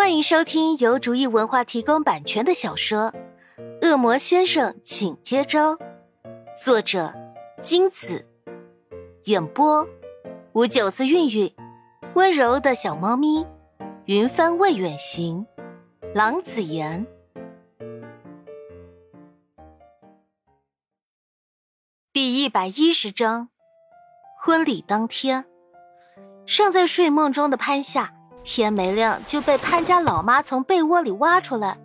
欢迎收听由竹意文化提供版权的小说《恶魔先生，请接招》，作者金子，演播吴九思、韵韵，温柔的小猫咪，云帆未远行，郎子言。第一百一十章，婚礼当天，尚在睡梦中的潘夏。天没亮就被潘家老妈从被窝里挖出来，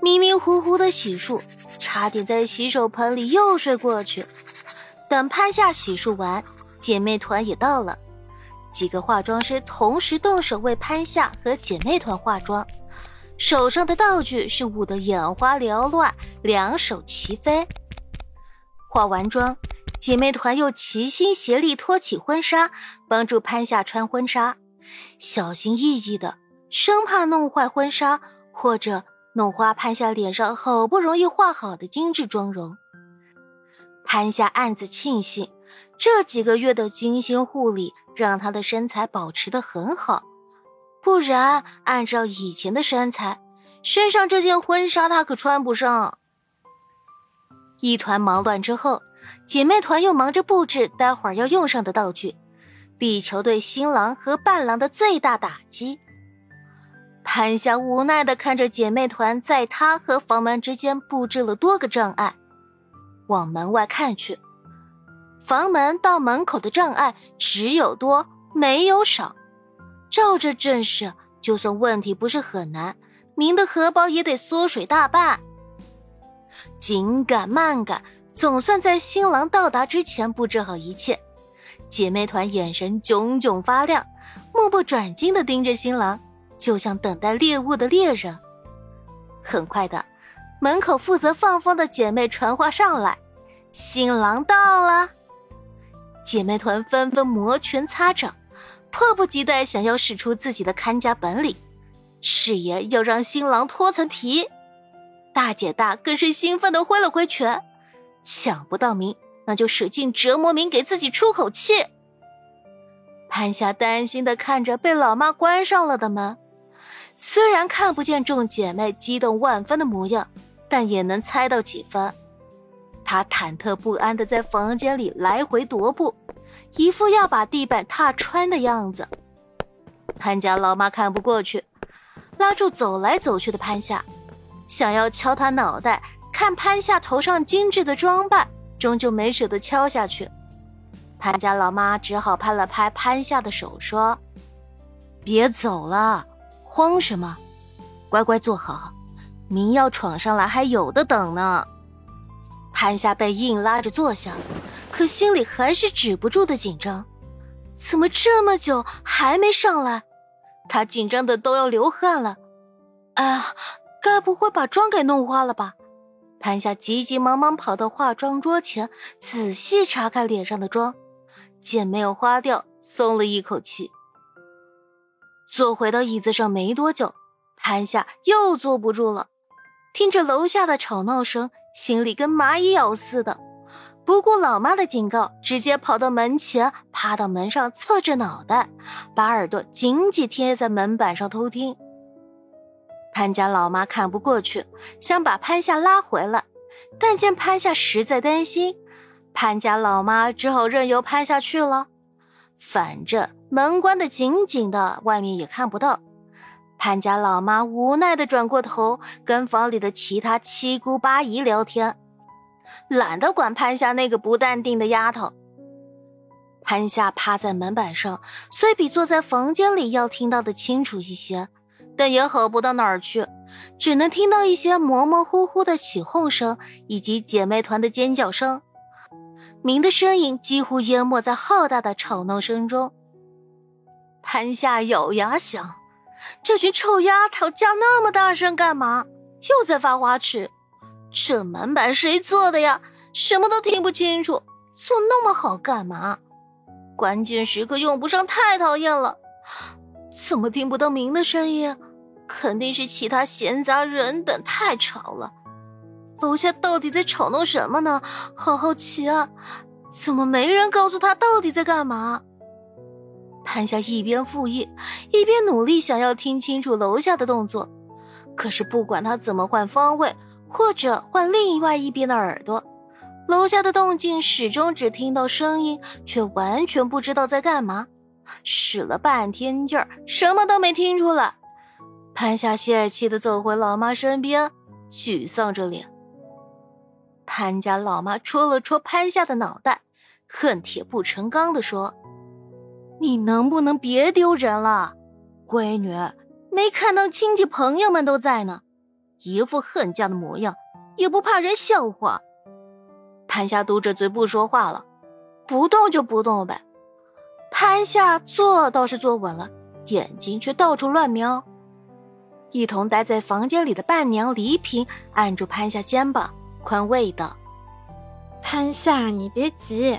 迷迷糊糊的洗漱，差点在洗手盆里又睡过去。等潘夏洗漱完，姐妹团也到了，几个化妆师同时动手为潘夏和姐妹团化妆，手上的道具是舞得眼花缭乱，两手齐飞。化完妆，姐妹团又齐心协力托起婚纱，帮助潘夏穿婚纱。小心翼翼的，生怕弄坏婚纱，或者弄花潘夏脸上好不容易画好的精致妆容。潘夏暗自庆幸，这几个月的精心护理让她的身材保持得很好，不然按照以前的身材，身上这件婚纱她可穿不上。一团忙乱之后，姐妹团又忙着布置待会儿要用上的道具。力求对新郎和伴郎的最大打击。潘夏无奈的看着姐妹团在她和房门之间布置了多个障碍，往门外看去，房门到门口的障碍只有多没有少。照这阵势，就算问题不是很难，明的荷包也得缩水大半。紧赶慢赶，总算在新郎到达之前布置好一切。姐妹团眼神炯炯发亮，目不转睛的盯着新郎，就像等待猎物的猎人。很快的，门口负责放风的姐妹传话上来：“新郎到了。”姐妹团纷纷摩拳擦掌，迫不及待想要使出自己的看家本领，誓言要让新郎脱层皮。大姐大更是兴奋的挥了挥拳，抢不到名。那就使劲折磨明，给自己出口气。潘夏担心的看着被老妈关上了的门，虽然看不见众姐妹激动万分的模样，但也能猜到几分。她忐忑不安的在房间里来回踱步，一副要把地板踏穿的样子。潘家老妈看不过去，拉住走来走去的潘夏，想要敲他脑袋，看潘夏头上精致的装扮。终究没舍得敲下去，潘家老妈只好拍了拍潘夏的手，说：“别走了，慌什么？乖乖坐好，明要闯上来还有的等呢。”潘夏被硬拉着坐下，可心里还是止不住的紧张。怎么这么久还没上来？他紧张的都要流汗了。哎呀，该不会把妆给弄花了吧？潘夏急急忙忙跑到化妆桌前，仔细查看脸上的妆，见没有花掉，松了一口气。坐回到椅子上没多久，潘夏又坐不住了，听着楼下的吵闹声，心里跟蚂蚁咬似的，不顾老妈的警告，直接跑到门前，趴到门上，侧着脑袋，把耳朵紧紧贴在门板上偷听。潘家老妈看不过去，想把潘夏拉回来，但见潘夏实在担心，潘家老妈只好任由潘夏去了。反正门关得紧紧的，外面也看不到。潘家老妈无奈的转过头，跟房里的其他七姑八姨聊天，懒得管潘夏那个不淡定的丫头。潘夏趴在门板上，虽比坐在房间里要听到的清楚一些。但也好不到哪儿去，只能听到一些模模糊糊的起哄声以及姐妹团的尖叫声，明的身影几乎淹没在浩大的吵闹声中。潘夏咬牙想：这群臭丫头叫那么大声干嘛？又在发花痴？这门板谁做的呀？什么都听不清楚，做那么好干嘛？关键时刻用不上，太讨厌了。怎么听不到明的声音？肯定是其他闲杂人等太吵了。楼下到底在吵闹什么呢？好好奇啊！怎么没人告诉他到底在干嘛？潘夏一边复议，一边努力想要听清楚楼下的动作。可是不管他怎么换方位，或者换另外一边的耳朵，楼下的动静始终只听到声音，却完全不知道在干嘛。使了半天劲儿，什么都没听出来。潘夏泄气的走回老妈身边，沮丧着脸。潘家老妈戳了戳潘夏的脑袋，恨铁不成钢的说：“你能不能别丢人了，闺女？没看到亲戚朋友们都在呢，一副恨家的模样，也不怕人笑话。”潘夏嘟着嘴不说话了，不动就不动呗。潘夏坐倒是坐稳了，眼睛却到处乱瞄。一同待在房间里的伴娘黎萍按住潘夏肩膀，宽慰道：“潘夏，你别急，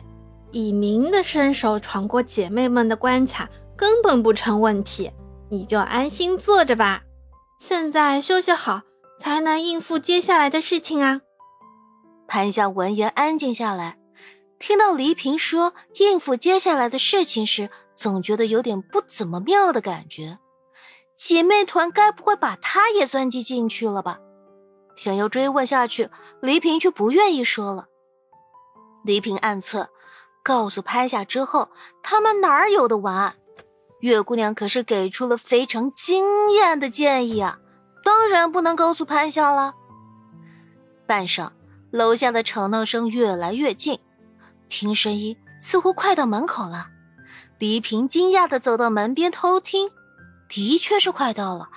以明的身手闯过姐妹们的关卡根本不成问题，你就安心坐着吧。现在休息好，才能应付接下来的事情啊。”潘夏闻言安静下来，听到黎平说应付接下来的事情时，总觉得有点不怎么妙的感觉。姐妹团该不会把她也算计进去了吧？想要追问下去，黎平却不愿意说了。黎平暗测，告诉潘夏之后，他们哪儿有的玩？月姑娘可是给出了非常惊艳的建议啊，当然不能告诉潘夏了。半晌，楼下的吵闹声越来越近，听声音似乎快到门口了。黎平惊讶的走到门边偷听。的确是快到了，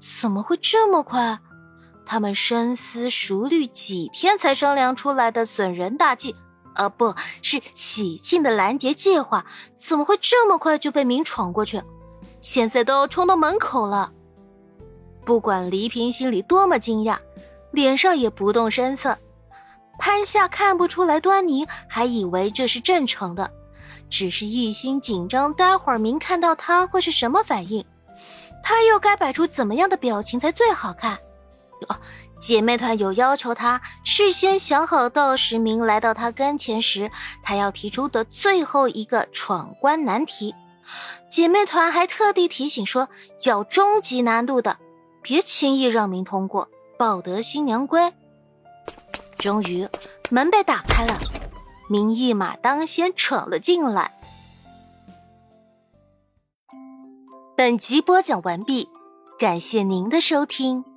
怎么会这么快？他们深思熟虑几天才商量出来的损人大计，呃，不是喜庆的拦截计划，怎么会这么快就被明闯过去？现在都要冲到门口了。不管黎平心里多么惊讶，脸上也不动声色。潘夏看不出来端倪，还以为这是正常的。只是一心紧张，待会儿明看到他会是什么反应？他又该摆出怎么样的表情才最好看？哦，姐妹团有要求，他事先想好，到时明来到他跟前时，他要提出的最后一个闯关难题。姐妹团还特地提醒说，要终极难度的，别轻易让明通过，抱得新娘归。终于，门被打开了。明一马当先闯了进来。本集播讲完毕，感谢您的收听。